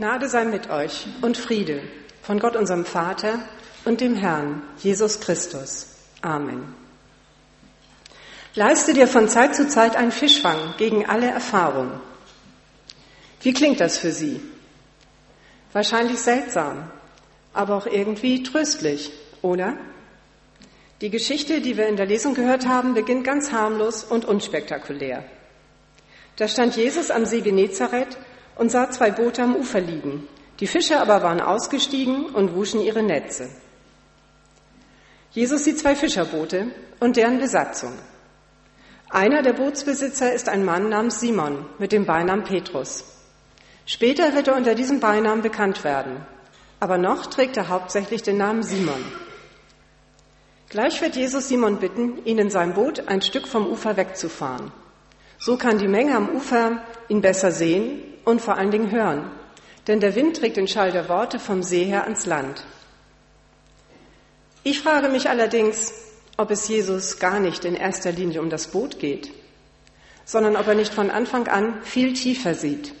Gnade sei mit euch und Friede von Gott unserem Vater und dem Herrn Jesus Christus. Amen. Leiste dir von Zeit zu Zeit einen Fischfang gegen alle Erfahrung. Wie klingt das für Sie? Wahrscheinlich seltsam, aber auch irgendwie tröstlich, oder? Die Geschichte, die wir in der Lesung gehört haben, beginnt ganz harmlos und unspektakulär. Da stand Jesus am See Genezareth und sah zwei Boote am Ufer liegen. Die Fischer aber waren ausgestiegen und wuschen ihre Netze. Jesus sieht zwei Fischerboote und deren Besatzung. Einer der Bootsbesitzer ist ein Mann namens Simon mit dem Beinamen Petrus. Später wird er unter diesem Beinamen bekannt werden, aber noch trägt er hauptsächlich den Namen Simon. Gleich wird Jesus Simon bitten, ihn in seinem Boot ein Stück vom Ufer wegzufahren. So kann die Menge am Ufer ihn besser sehen und vor allen Dingen hören, denn der Wind trägt den Schall der Worte vom See her ans Land. Ich frage mich allerdings, ob es Jesus gar nicht in erster Linie um das Boot geht, sondern ob er nicht von Anfang an viel tiefer sieht.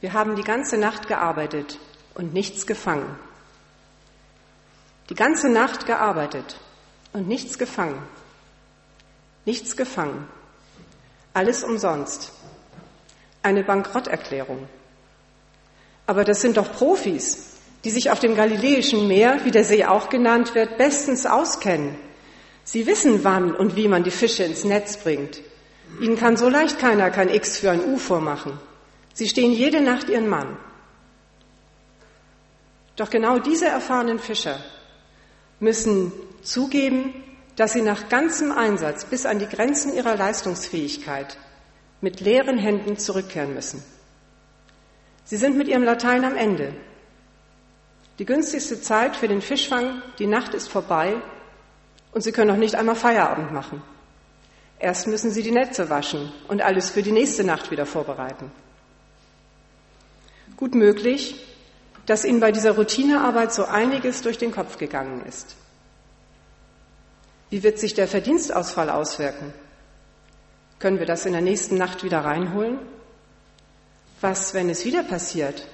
Wir haben die ganze Nacht gearbeitet und nichts gefangen. Die ganze Nacht gearbeitet und nichts gefangen. Nichts gefangen. Alles umsonst. Eine Bankrotterklärung. Aber das sind doch Profis, die sich auf dem Galiläischen Meer, wie der See auch genannt wird, bestens auskennen. Sie wissen, wann und wie man die Fische ins Netz bringt. Ihnen kann so leicht keiner kein X für ein U vormachen. Sie stehen jede Nacht ihren Mann. Doch genau diese erfahrenen Fischer müssen zugeben, dass sie nach ganzem Einsatz bis an die Grenzen ihrer Leistungsfähigkeit mit leeren Händen zurückkehren müssen. Sie sind mit ihrem Latein am Ende. Die günstigste Zeit für den Fischfang, die Nacht ist vorbei und sie können noch nicht einmal Feierabend machen. Erst müssen sie die Netze waschen und alles für die nächste Nacht wieder vorbereiten. Gut möglich, dass Ihnen bei dieser Routinearbeit so einiges durch den Kopf gegangen ist. Wie wird sich der Verdienstausfall auswirken? Können wir das in der nächsten Nacht wieder reinholen? Was, wenn es wieder passiert?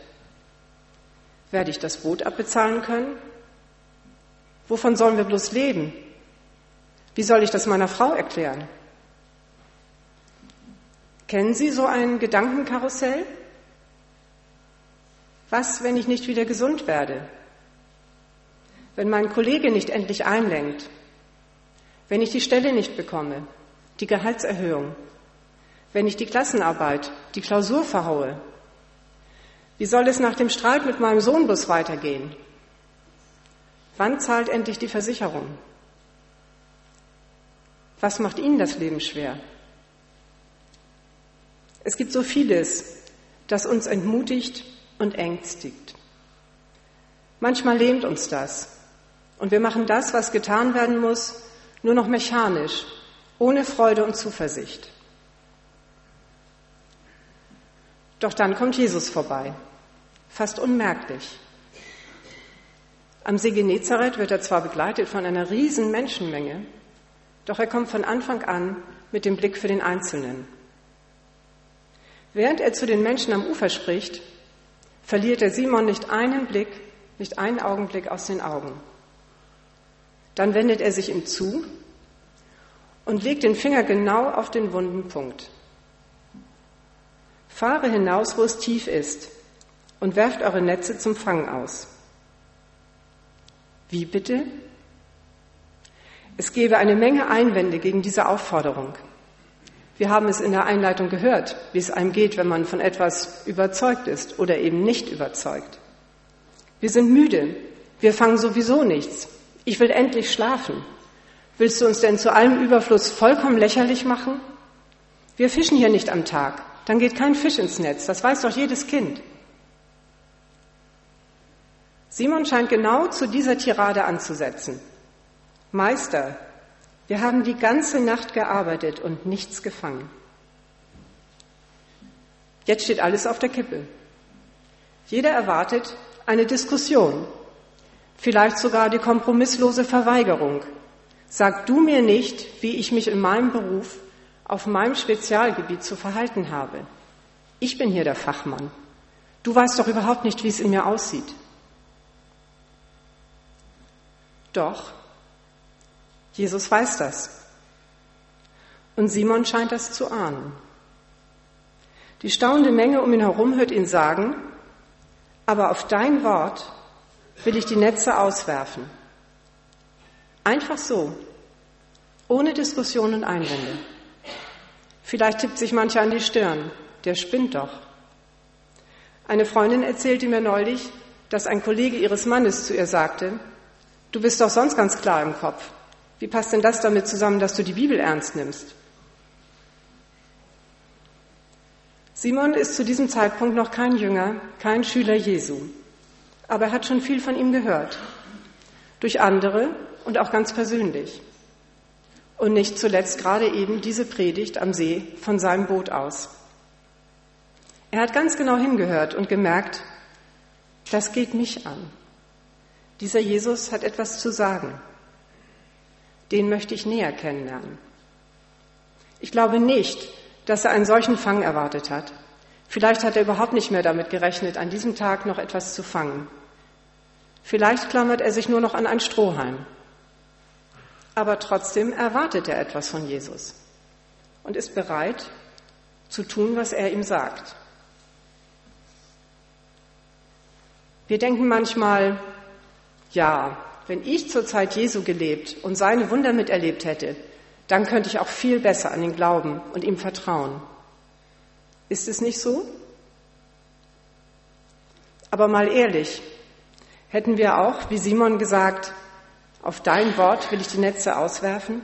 Werde ich das Boot abbezahlen können? Wovon sollen wir bloß leben? Wie soll ich das meiner Frau erklären? Kennen Sie so ein Gedankenkarussell? Was, wenn ich nicht wieder gesund werde? Wenn mein Kollege nicht endlich einlenkt? Wenn ich die Stelle nicht bekomme, die Gehaltserhöhung, wenn ich die Klassenarbeit, die Klausur verhaue? Wie soll es nach dem Streit mit meinem Sohnbus weitergehen? Wann zahlt endlich die Versicherung? Was macht Ihnen das Leben schwer? Es gibt so vieles, das uns entmutigt und ängstigt. Manchmal lähmt uns das und wir machen das, was getan werden muss, nur noch mechanisch, ohne Freude und Zuversicht. Doch dann kommt Jesus vorbei, fast unmerklich. Am See Genezareth wird er zwar begleitet von einer riesen Menschenmenge, doch er kommt von Anfang an mit dem Blick für den Einzelnen. Während er zu den Menschen am Ufer spricht, verliert er Simon nicht einen Blick, nicht einen Augenblick aus den Augen. Dann wendet er sich ihm zu und legt den Finger genau auf den wunden Punkt. Fahre hinaus, wo es tief ist, und werft eure Netze zum Fang aus. Wie bitte? Es gäbe eine Menge Einwände gegen diese Aufforderung. Wir haben es in der Einleitung gehört, wie es einem geht, wenn man von etwas überzeugt ist oder eben nicht überzeugt. Wir sind müde. Wir fangen sowieso nichts. Ich will endlich schlafen. Willst du uns denn zu allem Überfluss vollkommen lächerlich machen? Wir fischen hier nicht am Tag. Dann geht kein Fisch ins Netz. Das weiß doch jedes Kind. Simon scheint genau zu dieser Tirade anzusetzen. Meister, wir haben die ganze Nacht gearbeitet und nichts gefangen. Jetzt steht alles auf der Kippe. Jeder erwartet eine Diskussion, vielleicht sogar die kompromisslose Verweigerung. Sag du mir nicht, wie ich mich in meinem Beruf auf meinem Spezialgebiet zu verhalten habe. Ich bin hier der Fachmann. Du weißt doch überhaupt nicht, wie es in mir aussieht. Doch, Jesus weiß das. Und Simon scheint das zu ahnen. Die staunende Menge um ihn herum hört ihn sagen, aber auf dein Wort will ich die Netze auswerfen. Einfach so, ohne Diskussion und Einwände. Vielleicht tippt sich mancher an die Stirn, der spinnt doch. Eine Freundin erzählte mir neulich, dass ein Kollege ihres Mannes zu ihr sagte, du bist doch sonst ganz klar im Kopf. Wie passt denn das damit zusammen, dass du die Bibel ernst nimmst? Simon ist zu diesem Zeitpunkt noch kein Jünger, kein Schüler Jesu, aber er hat schon viel von ihm gehört, durch andere und auch ganz persönlich. Und nicht zuletzt gerade eben diese Predigt am See von seinem Boot aus. Er hat ganz genau hingehört und gemerkt, das geht mich an. Dieser Jesus hat etwas zu sagen. Den möchte ich näher kennenlernen. Ich glaube nicht, dass er einen solchen Fang erwartet hat. Vielleicht hat er überhaupt nicht mehr damit gerechnet, an diesem Tag noch etwas zu fangen. Vielleicht klammert er sich nur noch an ein Strohhalm. Aber trotzdem erwartet er etwas von Jesus und ist bereit zu tun, was er ihm sagt. Wir denken manchmal, ja, wenn ich zur Zeit Jesu gelebt und seine Wunder miterlebt hätte, dann könnte ich auch viel besser an ihn glauben und ihm vertrauen. Ist es nicht so? Aber mal ehrlich, hätten wir auch, wie Simon gesagt, auf dein Wort will ich die Netze auswerfen?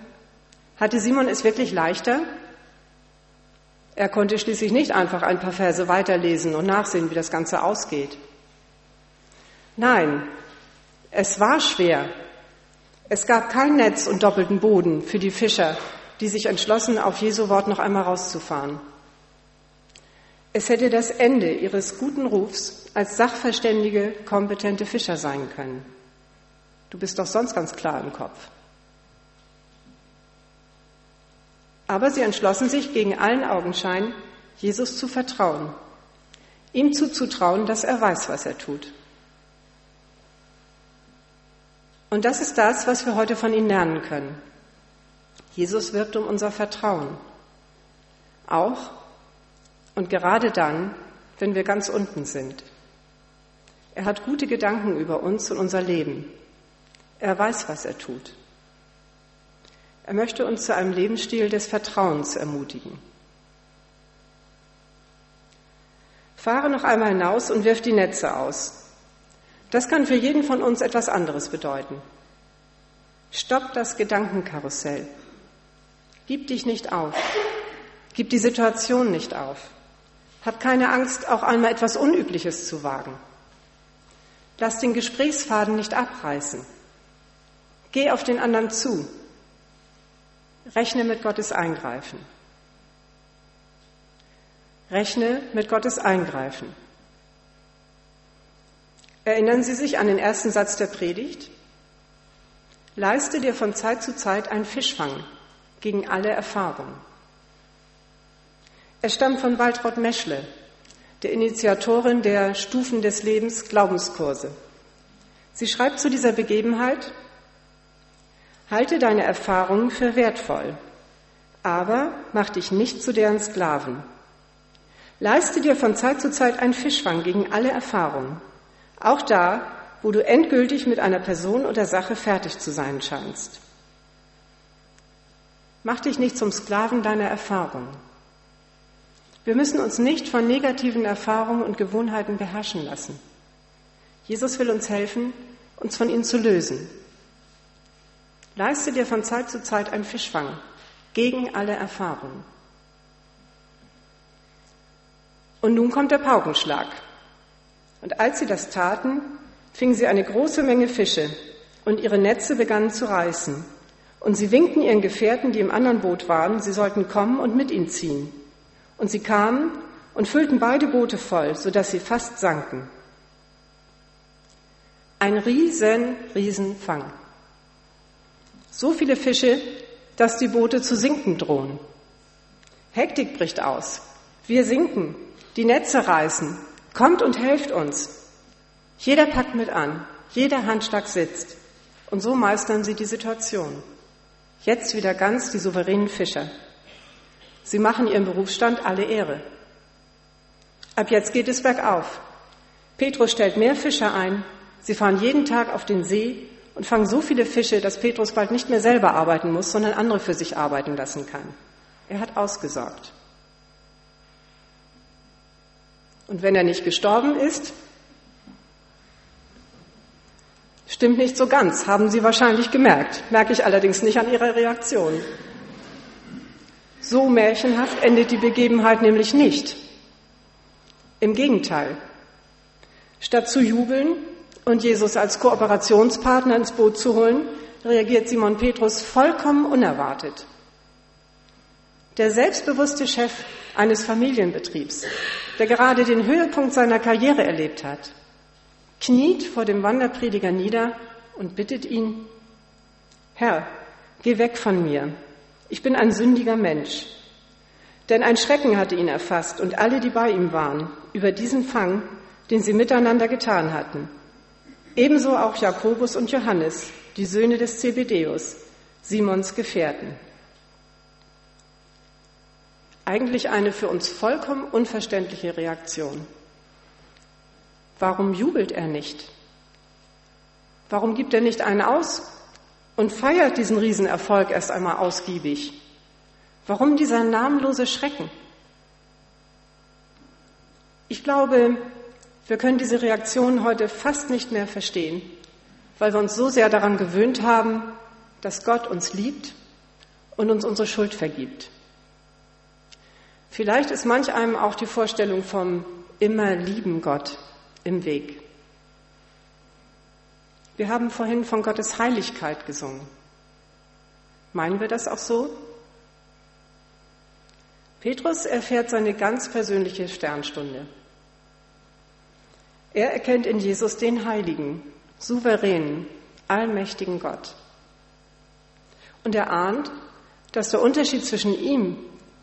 Hatte Simon es wirklich leichter? Er konnte schließlich nicht einfach ein paar Verse weiterlesen und nachsehen, wie das Ganze ausgeht. Nein, es war schwer. Es gab kein Netz und doppelten Boden für die Fischer, die sich entschlossen, auf Jesu Wort noch einmal rauszufahren. Es hätte das Ende ihres guten Rufs als sachverständige, kompetente Fischer sein können. Du bist doch sonst ganz klar im Kopf. Aber sie entschlossen sich gegen allen Augenschein, Jesus zu vertrauen, ihm zuzutrauen, dass er weiß, was er tut. Und das ist das, was wir heute von ihm lernen können. Jesus wirbt um unser Vertrauen. Auch und gerade dann, wenn wir ganz unten sind. Er hat gute Gedanken über uns und unser Leben. Er weiß, was er tut. Er möchte uns zu einem Lebensstil des Vertrauens ermutigen. Fahre noch einmal hinaus und wirf die Netze aus. Das kann für jeden von uns etwas anderes bedeuten. Stopp das Gedankenkarussell. Gib dich nicht auf. Gib die Situation nicht auf. Hab keine Angst, auch einmal etwas Unübliches zu wagen. Lass den Gesprächsfaden nicht abreißen. Geh auf den anderen zu. Rechne mit Gottes Eingreifen. Rechne mit Gottes Eingreifen. Erinnern Sie sich an den ersten Satz der Predigt? Leiste dir von Zeit zu Zeit einen Fischfang gegen alle Erfahrung. Er stammt von Waltraud Meschle, der Initiatorin der Stufen des Lebens Glaubenskurse. Sie schreibt zu dieser Begebenheit, halte deine Erfahrungen für wertvoll, aber mach dich nicht zu deren Sklaven. Leiste dir von Zeit zu Zeit einen Fischfang gegen alle Erfahrungen. Auch da, wo du endgültig mit einer Person oder Sache fertig zu sein scheinst. Mach dich nicht zum Sklaven deiner Erfahrung. Wir müssen uns nicht von negativen Erfahrungen und Gewohnheiten beherrschen lassen. Jesus will uns helfen, uns von ihnen zu lösen. Leiste dir von Zeit zu Zeit einen Fischfang gegen alle Erfahrungen. Und nun kommt der Paukenschlag. Und als sie das taten, fingen sie eine große Menge Fische und ihre Netze begannen zu reißen. Und sie winkten ihren Gefährten, die im anderen Boot waren, sie sollten kommen und mit ihnen ziehen. Und sie kamen und füllten beide Boote voll, sodass sie fast sanken. Ein riesen, riesen Fang. So viele Fische, dass die Boote zu sinken drohen. Hektik bricht aus. Wir sinken, die Netze reißen, Kommt und helft uns. Jeder packt mit an, jeder Handschlag sitzt. Und so meistern sie die Situation. Jetzt wieder ganz die souveränen Fischer. Sie machen ihrem Berufsstand alle Ehre. Ab jetzt geht es bergauf. Petrus stellt mehr Fischer ein. Sie fahren jeden Tag auf den See und fangen so viele Fische, dass Petrus bald nicht mehr selber arbeiten muss, sondern andere für sich arbeiten lassen kann. Er hat ausgesorgt. Und wenn er nicht gestorben ist, stimmt nicht so ganz, haben Sie wahrscheinlich gemerkt, merke ich allerdings nicht an Ihrer Reaktion. So märchenhaft endet die Begebenheit nämlich nicht. Im Gegenteil. Statt zu jubeln und Jesus als Kooperationspartner ins Boot zu holen, reagiert Simon Petrus vollkommen unerwartet. Der selbstbewusste Chef eines Familienbetriebs, der gerade den Höhepunkt seiner Karriere erlebt hat, kniet vor dem Wanderprediger nieder und bittet ihn, Herr, geh weg von mir, ich bin ein sündiger Mensch. Denn ein Schrecken hatte ihn erfasst und alle, die bei ihm waren, über diesen Fang, den sie miteinander getan hatten. Ebenso auch Jakobus und Johannes, die Söhne des Zebedeus, Simons Gefährten. Eigentlich eine für uns vollkommen unverständliche Reaktion. Warum jubelt er nicht? Warum gibt er nicht einen aus und feiert diesen Riesenerfolg erst einmal ausgiebig? Warum dieser namenlose Schrecken? Ich glaube, wir können diese Reaktion heute fast nicht mehr verstehen, weil wir uns so sehr daran gewöhnt haben, dass Gott uns liebt und uns unsere Schuld vergibt. Vielleicht ist manch einem auch die Vorstellung vom immer lieben Gott im Weg. Wir haben vorhin von Gottes Heiligkeit gesungen. Meinen wir das auch so? Petrus erfährt seine ganz persönliche Sternstunde. Er erkennt in Jesus den Heiligen, souveränen, allmächtigen Gott. Und er ahnt, dass der Unterschied zwischen ihm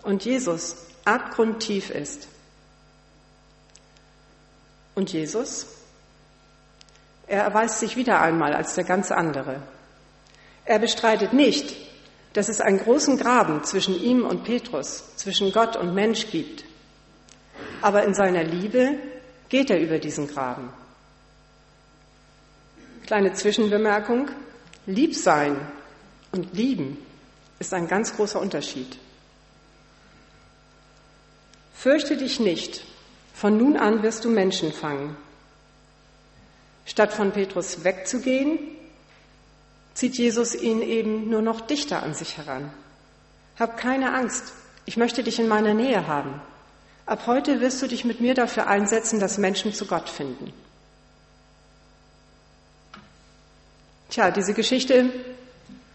und Jesus abgrundtief ist. Und Jesus? Er erweist sich wieder einmal als der ganz andere. Er bestreitet nicht, dass es einen großen Graben zwischen ihm und Petrus, zwischen Gott und Mensch gibt. Aber in seiner Liebe geht er über diesen Graben. Kleine Zwischenbemerkung. Lieb sein und lieben ist ein ganz großer Unterschied. Fürchte dich nicht, von nun an wirst du Menschen fangen. Statt von Petrus wegzugehen, zieht Jesus ihn eben nur noch dichter an sich heran. Hab keine Angst, ich möchte dich in meiner Nähe haben. Ab heute wirst du dich mit mir dafür einsetzen, dass Menschen zu Gott finden. Tja, diese Geschichte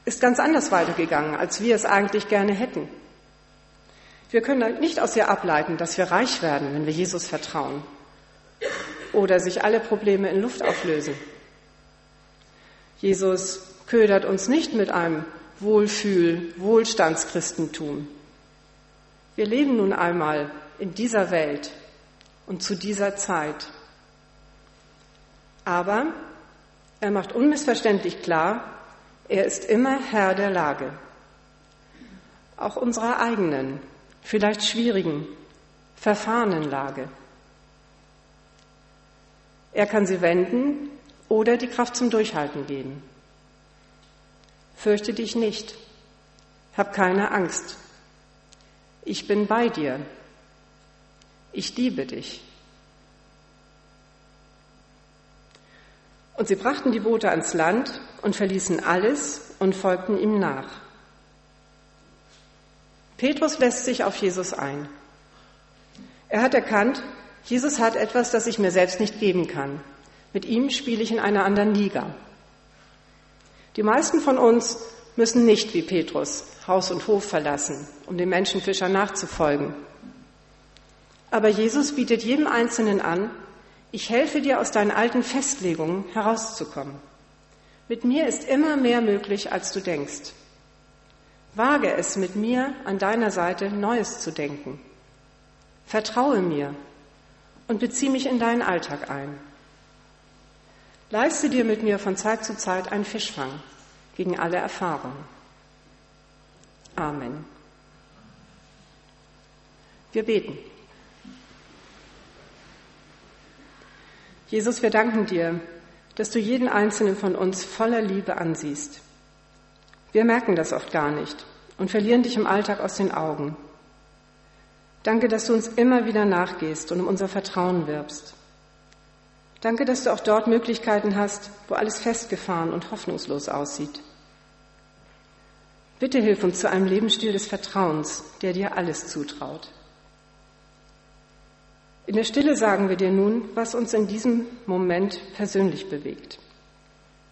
ist ganz anders weitergegangen, als wir es eigentlich gerne hätten. Wir können nicht aus ihr ableiten, dass wir reich werden, wenn wir Jesus vertrauen oder sich alle Probleme in Luft auflösen. Jesus ködert uns nicht mit einem Wohlfühl, Wohlstandschristentum. Wir leben nun einmal in dieser Welt und zu dieser Zeit. Aber er macht unmissverständlich klar, er ist immer Herr der Lage. Auch unserer eigenen, vielleicht schwierigen, verfahrenen Lage. Er kann sie wenden oder die Kraft zum Durchhalten geben. Fürchte dich nicht, hab keine Angst. Ich bin bei dir. Ich liebe dich. Und sie brachten die Boote ans Land und verließen alles und folgten ihm nach. Petrus lässt sich auf Jesus ein. Er hat erkannt, Jesus hat etwas, das ich mir selbst nicht geben kann. Mit ihm spiele ich in einer anderen Liga. Die meisten von uns müssen nicht wie Petrus Haus und Hof verlassen, um dem Menschenfischer nachzufolgen. Aber Jesus bietet jedem Einzelnen an, ich helfe dir aus deinen alten Festlegungen herauszukommen. Mit mir ist immer mehr möglich, als du denkst. Wage es mit mir an deiner Seite Neues zu denken. Vertraue mir und bezieh mich in deinen Alltag ein. Leiste dir mit mir von Zeit zu Zeit einen Fischfang gegen alle Erfahrung. Amen. Wir beten. Jesus, wir danken dir, dass du jeden einzelnen von uns voller Liebe ansiehst. Wir merken das oft gar nicht und verlieren dich im Alltag aus den Augen. Danke, dass du uns immer wieder nachgehst und um unser Vertrauen wirbst. Danke, dass du auch dort Möglichkeiten hast, wo alles festgefahren und hoffnungslos aussieht. Bitte hilf uns zu einem Lebensstil des Vertrauens, der dir alles zutraut. In der Stille sagen wir dir nun, was uns in diesem Moment persönlich bewegt.